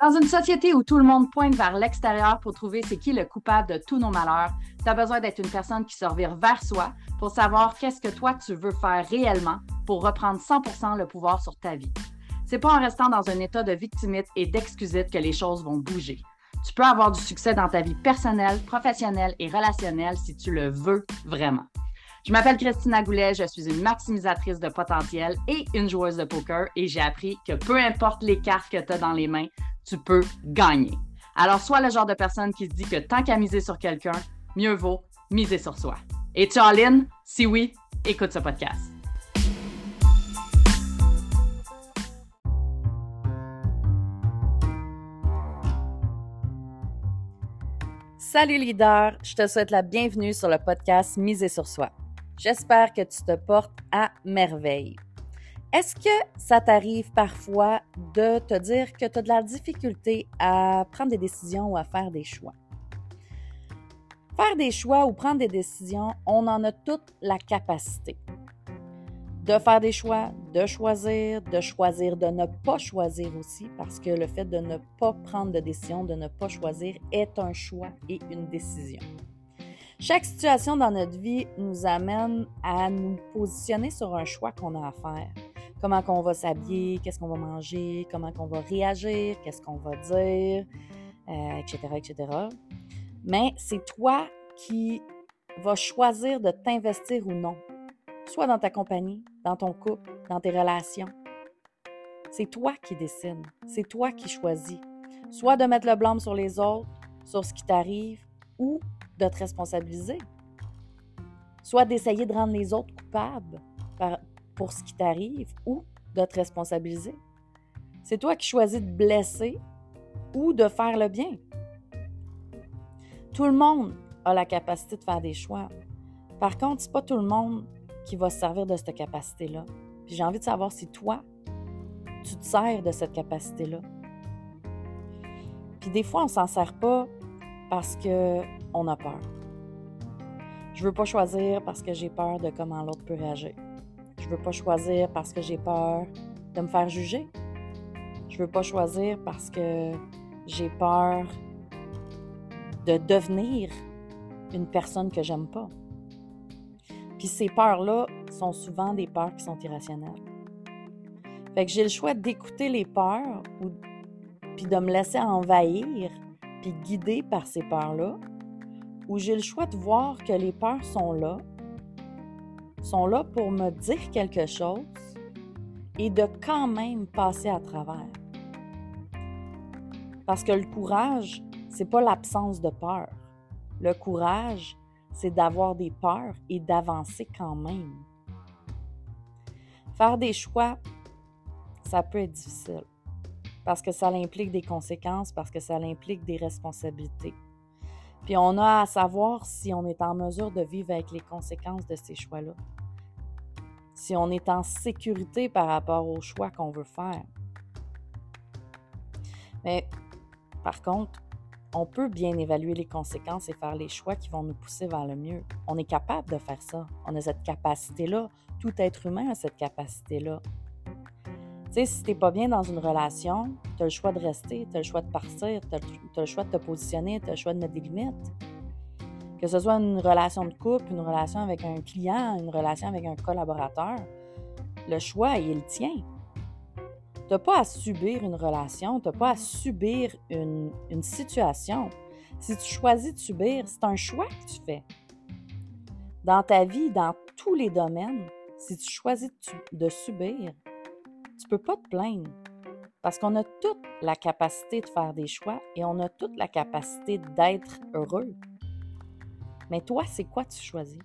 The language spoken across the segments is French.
Dans une société où tout le monde pointe vers l'extérieur pour trouver c'est qui le coupable de tous nos malheurs, tu as besoin d'être une personne qui se revire vers soi pour savoir qu'est-ce que toi tu veux faire réellement pour reprendre 100% le pouvoir sur ta vie. C'est pas en restant dans un état de victimite et d'excusite que les choses vont bouger. Tu peux avoir du succès dans ta vie personnelle, professionnelle et relationnelle si tu le veux vraiment. Je m'appelle Christina Goulet, je suis une maximisatrice de potentiel et une joueuse de poker et j'ai appris que peu importe les cartes que tu as dans les mains, tu peux gagner. Alors, sois le genre de personne qui se dit que tant qu'à miser sur quelqu'un, mieux vaut miser sur soi. Et tu? Si oui, écoute ce podcast. Salut leader, je te souhaite la bienvenue sur le podcast Miser sur soi. J'espère que tu te portes à merveille. Est-ce que ça t'arrive parfois de te dire que tu as de la difficulté à prendre des décisions ou à faire des choix? Faire des choix ou prendre des décisions, on en a toute la capacité. De faire des choix, de choisir, de choisir, de ne pas choisir aussi, parce que le fait de ne pas prendre de décision, de ne pas choisir est un choix et une décision. Chaque situation dans notre vie nous amène à nous positionner sur un choix qu'on a à faire comment qu'on va s'habiller, qu'est-ce qu'on va manger, comment qu'on va réagir, qu'est-ce qu'on va dire, etc., euh, etc. Mais c'est toi qui vas choisir de t'investir ou non, soit dans ta compagnie, dans ton couple, dans tes relations. C'est toi qui décides, c'est toi qui choisis, soit de mettre le blâme sur les autres, sur ce qui t'arrive, ou de te responsabiliser, soit d'essayer de rendre les autres coupables pour ce qui t'arrive ou de te responsabiliser. C'est toi qui choisis de blesser ou de faire le bien. Tout le monde a la capacité de faire des choix. Par contre, c'est pas tout le monde qui va se servir de cette capacité-là. J'ai envie de savoir si toi, tu te sers de cette capacité-là. Puis des fois, on s'en sert pas parce que on a peur. Je veux pas choisir parce que j'ai peur de comment l'autre peut réagir. Veux pas choisir parce que j'ai peur de me faire juger. Je veux pas choisir parce que j'ai peur de devenir une personne que j'aime pas. Puis ces peurs-là sont souvent des peurs qui sont irrationnelles. Fait que j'ai le choix d'écouter les peurs ou puis de me laisser envahir puis guider par ces peurs-là, ou j'ai le choix de voir que les peurs sont là, sont là pour me dire quelque chose et de quand même passer à travers. Parce que le courage, c'est pas l'absence de peur. Le courage, c'est d'avoir des peurs et d'avancer quand même. Faire des choix, ça peut être difficile parce que ça implique des conséquences, parce que ça implique des responsabilités. Puis on a à savoir si on est en mesure de vivre avec les conséquences de ces choix-là. Si on est en sécurité par rapport aux choix qu'on veut faire. Mais par contre, on peut bien évaluer les conséquences et faire les choix qui vont nous pousser vers le mieux. On est capable de faire ça. On a cette capacité-là. Tout être humain a cette capacité-là. Tu sais, si t'es pas bien dans une relation, tu as le choix de rester, tu as le choix de partir, tu as, le choix de te positionner, tu as le choix de mettre des limites. Que ce soit une relation de couple, une relation avec un client, une relation avec un collaborateur, le choix, il est le tien. Tu n'as pas à subir une relation, tu n'as pas à subir une, une situation. Si tu choisis de subir, c'est un choix que tu fais. Dans ta vie, dans tous les domaines, si tu choisis de subir, tu peux pas te plaindre. Parce qu'on a toute la capacité de faire des choix et on a toute la capacité d'être heureux. Mais toi, c'est quoi tu choisis?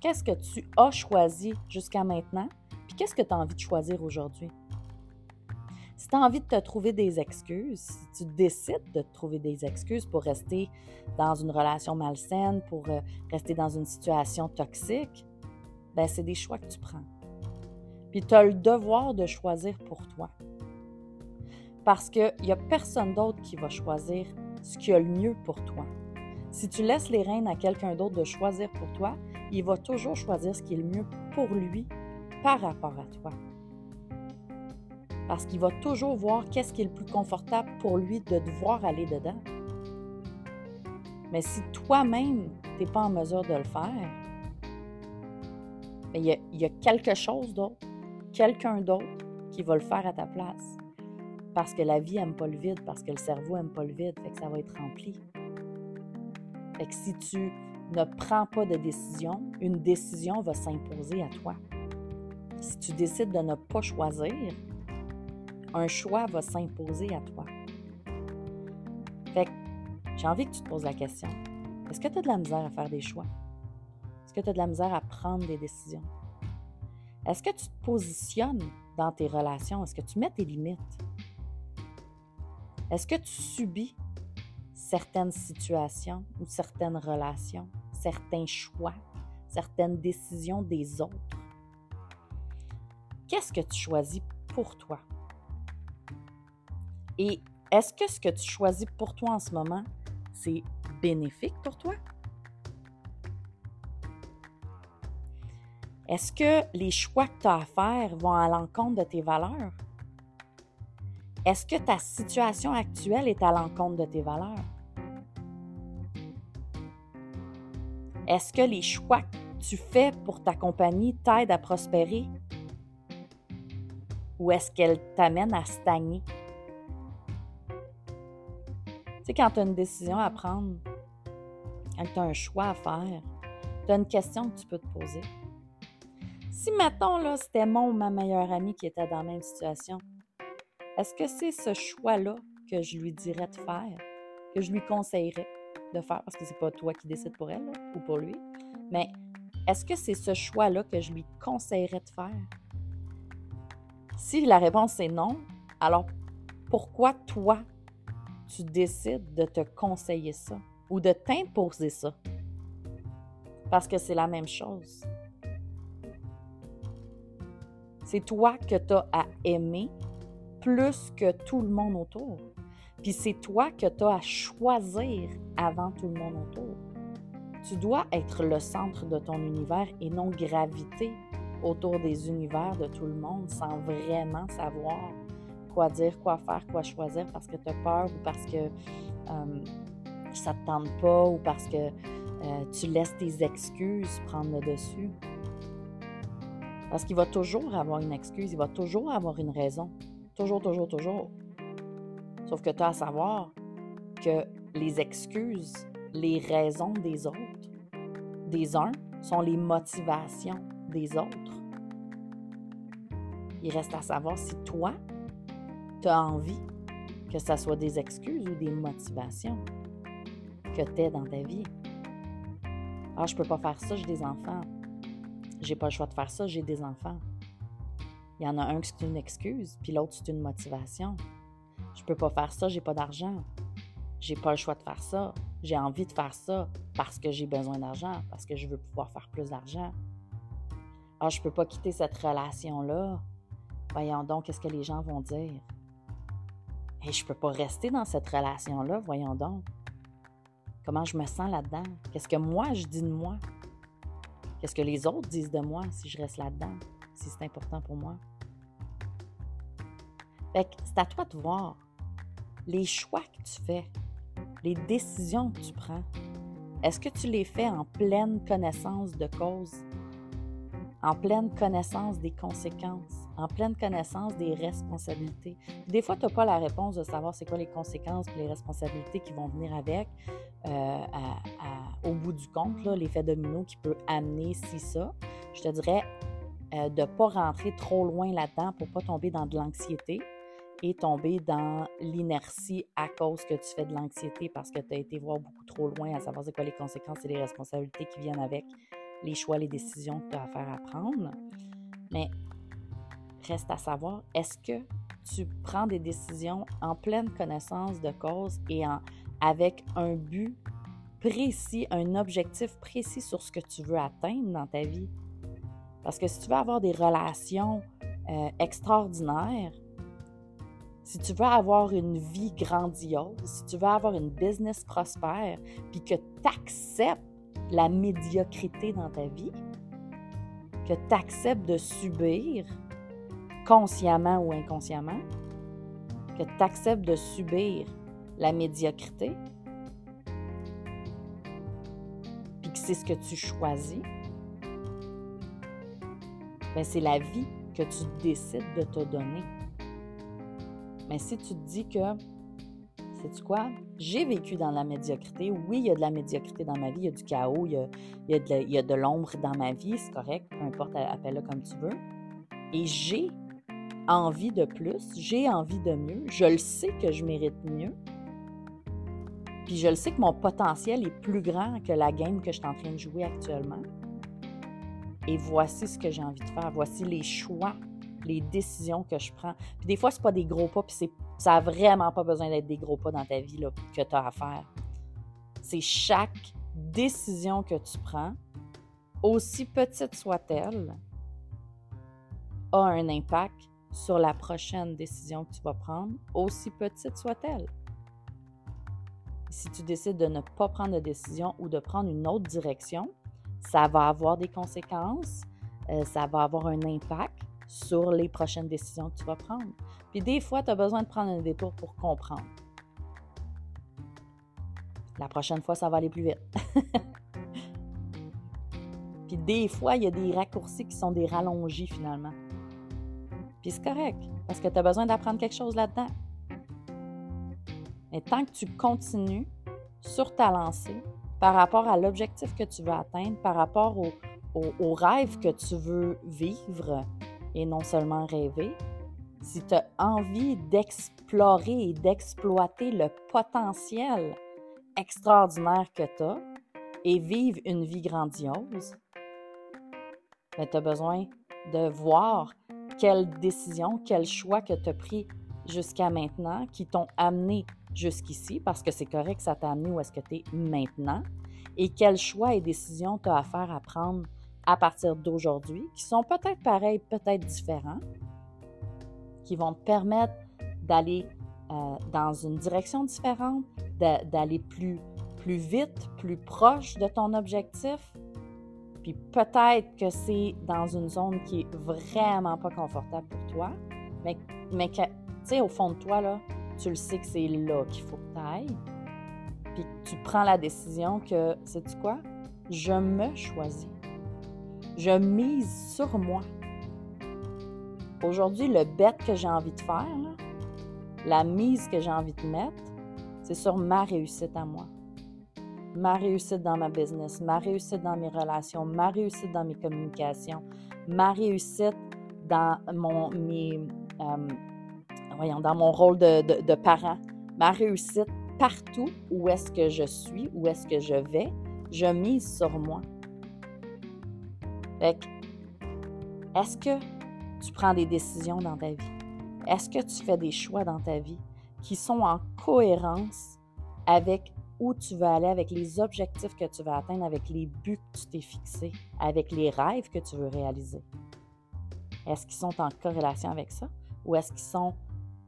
Qu'est-ce que tu as choisi jusqu'à maintenant? Puis qu'est-ce que tu as envie de choisir aujourd'hui? Si tu as envie de te trouver des excuses, si tu décides de te trouver des excuses pour rester dans une relation malsaine, pour euh, rester dans une situation toxique, ben c'est des choix que tu prends. Puis tu as le devoir de choisir pour toi. Parce qu'il n'y a personne d'autre qui va choisir ce qui a le mieux pour toi. Si tu laisses les rênes à quelqu'un d'autre de choisir pour toi, il va toujours choisir ce qui est le mieux pour lui par rapport à toi. Parce qu'il va toujours voir qu'est-ce qui est le plus confortable pour lui de devoir aller dedans. Mais si toi-même, tu n'es pas en mesure de le faire, il y, y, a quelque chose d'autre, quelqu'un d'autre qui va le faire à ta place. Parce que la vie n'aime pas le vide, parce que le cerveau n'aime pas le vide, fait que ça va être rempli. Fait que si tu ne prends pas de décision, une décision va s'imposer à toi. Si tu décides de ne pas choisir, un choix va s'imposer à toi. Fait que j'ai envie que tu te poses la question. Est-ce que tu as de la misère à faire des choix? Est-ce que tu as de la misère à prendre des décisions? Est-ce que tu te positionnes dans tes relations? Est-ce que tu mets tes limites? Est-ce que tu subis certaines situations ou certaines relations, certains choix, certaines décisions des autres? Qu'est-ce que tu choisis pour toi? Et est-ce que ce que tu choisis pour toi en ce moment, c'est bénéfique pour toi? Est-ce que les choix que tu as à faire vont à l'encontre de tes valeurs? Est-ce que ta situation actuelle est à l'encontre de tes valeurs? Est-ce que les choix que tu fais pour ta compagnie t'aident à prospérer? Ou est-ce qu'elles t'amènent à stagner? Tu sais, quand tu as une décision à prendre, quand tu as un choix à faire, tu as une question que tu peux te poser. Si, mettons, là, c'était mon ou ma meilleure amie qui était dans la même situation, est-ce que c'est ce choix-là que je lui dirais de faire, que je lui conseillerais de faire, parce que c'est pas toi qui décides pour elle ou pour lui, mais est-ce que c'est ce choix-là que je lui conseillerais de faire? Si la réponse est non, alors pourquoi toi, tu décides de te conseiller ça ou de t'imposer ça? Parce que c'est la même chose. C'est toi que tu as à aimer plus que tout le monde autour. Puis c'est toi que tu as à choisir avant tout le monde autour. Tu dois être le centre de ton univers et non graviter autour des univers de tout le monde sans vraiment savoir quoi dire, quoi faire, quoi choisir parce que tu as peur ou parce que euh, ça ne te tente pas ou parce que euh, tu laisses tes excuses prendre le dessus. Parce qu'il va toujours avoir une excuse, il va toujours avoir une raison. Toujours, toujours, toujours. Sauf que tu as à savoir que les excuses, les raisons des autres, des uns, sont les motivations des autres. Il reste à savoir si toi, tu as envie que ça soit des excuses ou des motivations que tu es dans ta vie. Ah, je peux pas faire ça, j'ai des enfants. J'ai pas le choix de faire ça, j'ai des enfants. Il y en a un qui c'est une excuse, puis l'autre c'est une motivation. Je peux pas faire ça, j'ai pas d'argent. J'ai pas le choix de faire ça. J'ai envie de faire ça parce que j'ai besoin d'argent, parce que je veux pouvoir faire plus d'argent. Ah, je peux pas quitter cette relation-là. Voyons donc, qu'est-ce que les gens vont dire? Et je peux pas rester dans cette relation-là, voyons donc. Comment je me sens là-dedans? Qu'est-ce que moi je dis de moi? Qu'est-ce que les autres disent de moi si je reste là-dedans? si c'est important pour moi? Fait c'est à toi de voir les choix que tu fais, les décisions que tu prends. Est-ce que tu les fais en pleine connaissance de cause, en pleine connaissance des conséquences, en pleine connaissance des responsabilités? Des fois, tu n'as pas la réponse de savoir c'est quoi les conséquences et les responsabilités qui vont venir avec euh, au bout du compte, l'effet domino qui peut amener si ça. Je te dirais, euh, de ne pas rentrer trop loin là-dedans pour ne pas tomber dans de l'anxiété et tomber dans l'inertie à cause que tu fais de l'anxiété parce que tu as été voir beaucoup trop loin à savoir c'est quoi les conséquences et les responsabilités qui viennent avec les choix, les décisions que tu as à faire à prendre. Mais reste à savoir, est-ce que tu prends des décisions en pleine connaissance de cause et en, avec un but précis, un objectif précis sur ce que tu veux atteindre dans ta vie? Parce que si tu veux avoir des relations euh, extraordinaires, si tu veux avoir une vie grandiose, si tu veux avoir une business prospère, puis que tu acceptes la médiocrité dans ta vie, que tu acceptes de subir, consciemment ou inconsciemment, que tu acceptes de subir la médiocrité, puis que c'est ce que tu choisis, ben c'est la vie que tu décides de te donner. Mais si tu te dis que, sais-tu quoi, j'ai vécu dans la médiocrité, oui, il y a de la médiocrité dans ma vie, il y a du chaos, il y a, de l'ombre dans ma vie, c'est correct, peu importe, appelle-le comme tu veux. Et j'ai envie de plus, j'ai envie de mieux, je le sais que je mérite mieux. Puis je le sais que mon potentiel est plus grand que la game que je suis en train de jouer actuellement. Et voici ce que j'ai envie de faire. Voici les choix, les décisions que je prends. Puis des fois, ce pas des gros pas, puis ça n'a vraiment pas besoin d'être des gros pas dans ta vie là, que tu as à faire. C'est chaque décision que tu prends, aussi petite soit-elle, a un impact sur la prochaine décision que tu vas prendre, aussi petite soit-elle. Si tu décides de ne pas prendre de décision ou de prendre une autre direction, ça va avoir des conséquences, euh, ça va avoir un impact sur les prochaines décisions que tu vas prendre. Puis des fois, tu as besoin de prendre un détour pour comprendre. La prochaine fois, ça va aller plus vite. Puis des fois, il y a des raccourcis qui sont des rallongis finalement. Puis c'est correct, parce que tu as besoin d'apprendre quelque chose là-dedans. Mais tant que tu continues sur ta lancée, par rapport à l'objectif que tu veux atteindre, par rapport au, rêve que tu veux vivre et non seulement rêver, si tu as envie d'explorer et d'exploiter le potentiel extraordinaire que tu as et vivre une vie grandiose, ben, tu as besoin de voir quelles décisions, quels choix que tu as pris jusqu'à maintenant qui t'ont amené jusqu'ici, parce que c'est correct que ça t'a amené où est-ce que tu es maintenant, et quels choix et décisions tu as à faire à prendre à partir d'aujourd'hui, qui sont peut-être pareils, peut-être différents, qui vont te permettre d'aller euh, dans une direction différente, d'aller plus, plus vite, plus proche de ton objectif, puis peut-être que c'est dans une zone qui est vraiment pas confortable pour toi, mais, mais tu sais, au fond de toi, là, tu le sais que c'est là qu'il faut que tu ailles. Puis tu prends la décision que, sais-tu quoi? Je me choisis. Je mise sur moi. Aujourd'hui, le bet que j'ai envie de faire, la mise que j'ai envie de mettre, c'est sur ma réussite à moi ma réussite dans ma business, ma réussite dans mes relations, ma réussite dans mes communications, ma réussite dans mon, euh, voyons, dans mon rôle de, de, parent, ma réussite partout où est-ce que je suis, où est-ce que je vais, je mise sur moi. Est-ce que tu prends des décisions dans ta vie? Est-ce que tu fais des choix dans ta vie qui sont en cohérence avec où tu veux aller, avec les objectifs que tu veux atteindre, avec les buts que tu t'es fixés, avec les rêves que tu veux réaliser? Est-ce qu'ils sont en corrélation avec ça? Ou est-ce qu'ils sont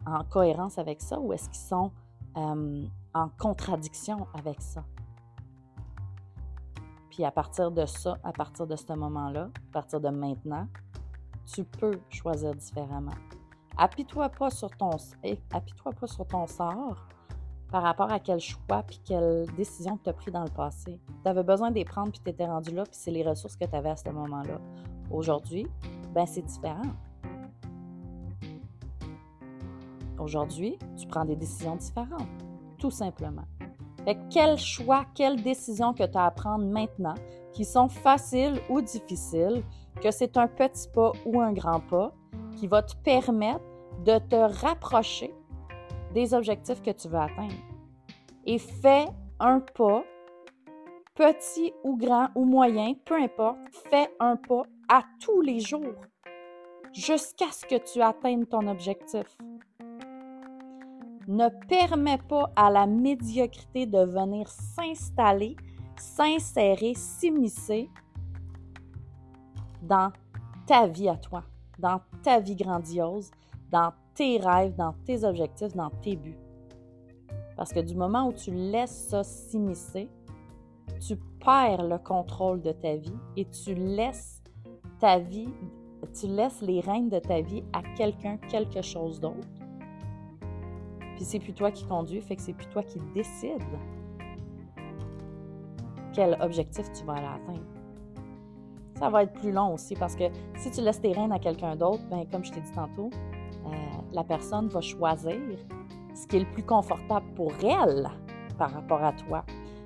en cohérence avec ça? Ou est-ce qu'ils sont euh, en contradiction avec ça? Puis à partir de ça, à partir de ce moment-là, à partir de maintenant, tu peux choisir différemment. Appuie-toi pas sur ton, appuie-toi pas sur ton sort, par rapport à quel choix puis quelle décision tu as pris dans le passé. Tu avais besoin de les prendre puis tu étais rendu là puis c'est les ressources que tu avais à ce moment-là. Aujourd'hui, ben c'est différent. Aujourd'hui, tu prends des décisions différentes, tout simplement. Fait quel choix, quelle décision que tu as à prendre maintenant, qui sont faciles ou difficiles, que c'est un petit pas ou un grand pas, qui va te permettre de te rapprocher des objectifs que tu veux atteindre. Et fais un pas, petit ou grand ou moyen, peu importe, fais un pas à tous les jours jusqu'à ce que tu atteignes ton objectif. Ne permets pas à la médiocrité de venir s'installer, s'insérer, s'immiscer dans ta vie à toi, dans ta vie grandiose, dans tes rêves, dans tes objectifs, dans tes buts. Parce que du moment où tu laisses ça s'immiscer, tu perds le contrôle de ta vie et tu laisses ta vie tu laisses les rênes de ta vie à quelqu'un, quelque chose d'autre. Puis c'est plus toi qui conduis, fait que c'est plus toi qui décides quel objectif tu vas aller atteindre. Ça va être plus long aussi parce que si tu laisses tes rênes à quelqu'un d'autre, ben, comme je t'ai dit tantôt, euh, la personne va choisir ce qui est le plus confortable pour elle par rapport à toi.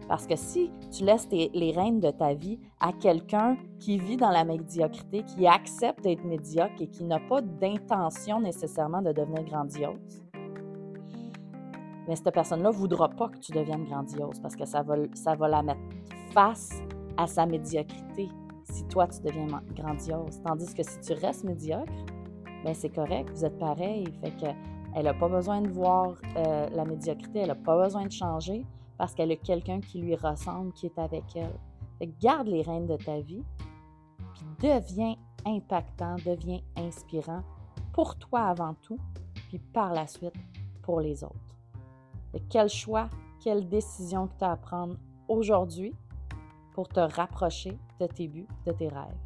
Parce que si tu laisses les rênes de ta vie à quelqu'un qui vit dans la médiocrité, qui accepte d'être médiocre et qui n'a pas d'intention nécessairement de devenir grandiose, mais cette personne-là ne voudra pas que tu deviennes grandiose parce que ça va, la mettre face à sa médiocrité si toi tu deviens grandiose. Tandis que si tu restes médiocre, ben c'est correct, vous êtes pareil. Fait que elle n'a pas besoin de voir euh, la médiocrité, elle n'a pas besoin de changer parce qu'elle a quelqu'un qui lui ressemble, qui est avec elle. garde les rênes de ta vie, puis deviens impactant, deviens inspirant pour toi avant tout, puis par la suite pour les autres. Quel choix, quelle décision que tu as à prendre aujourd'hui pour te rapprocher de tes buts, de tes rêves?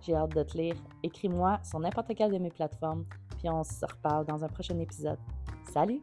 J'ai hâte de te lire. Écris-moi sur n'importe quelle de mes plateformes, puis on se reparle dans un prochain épisode. Salut!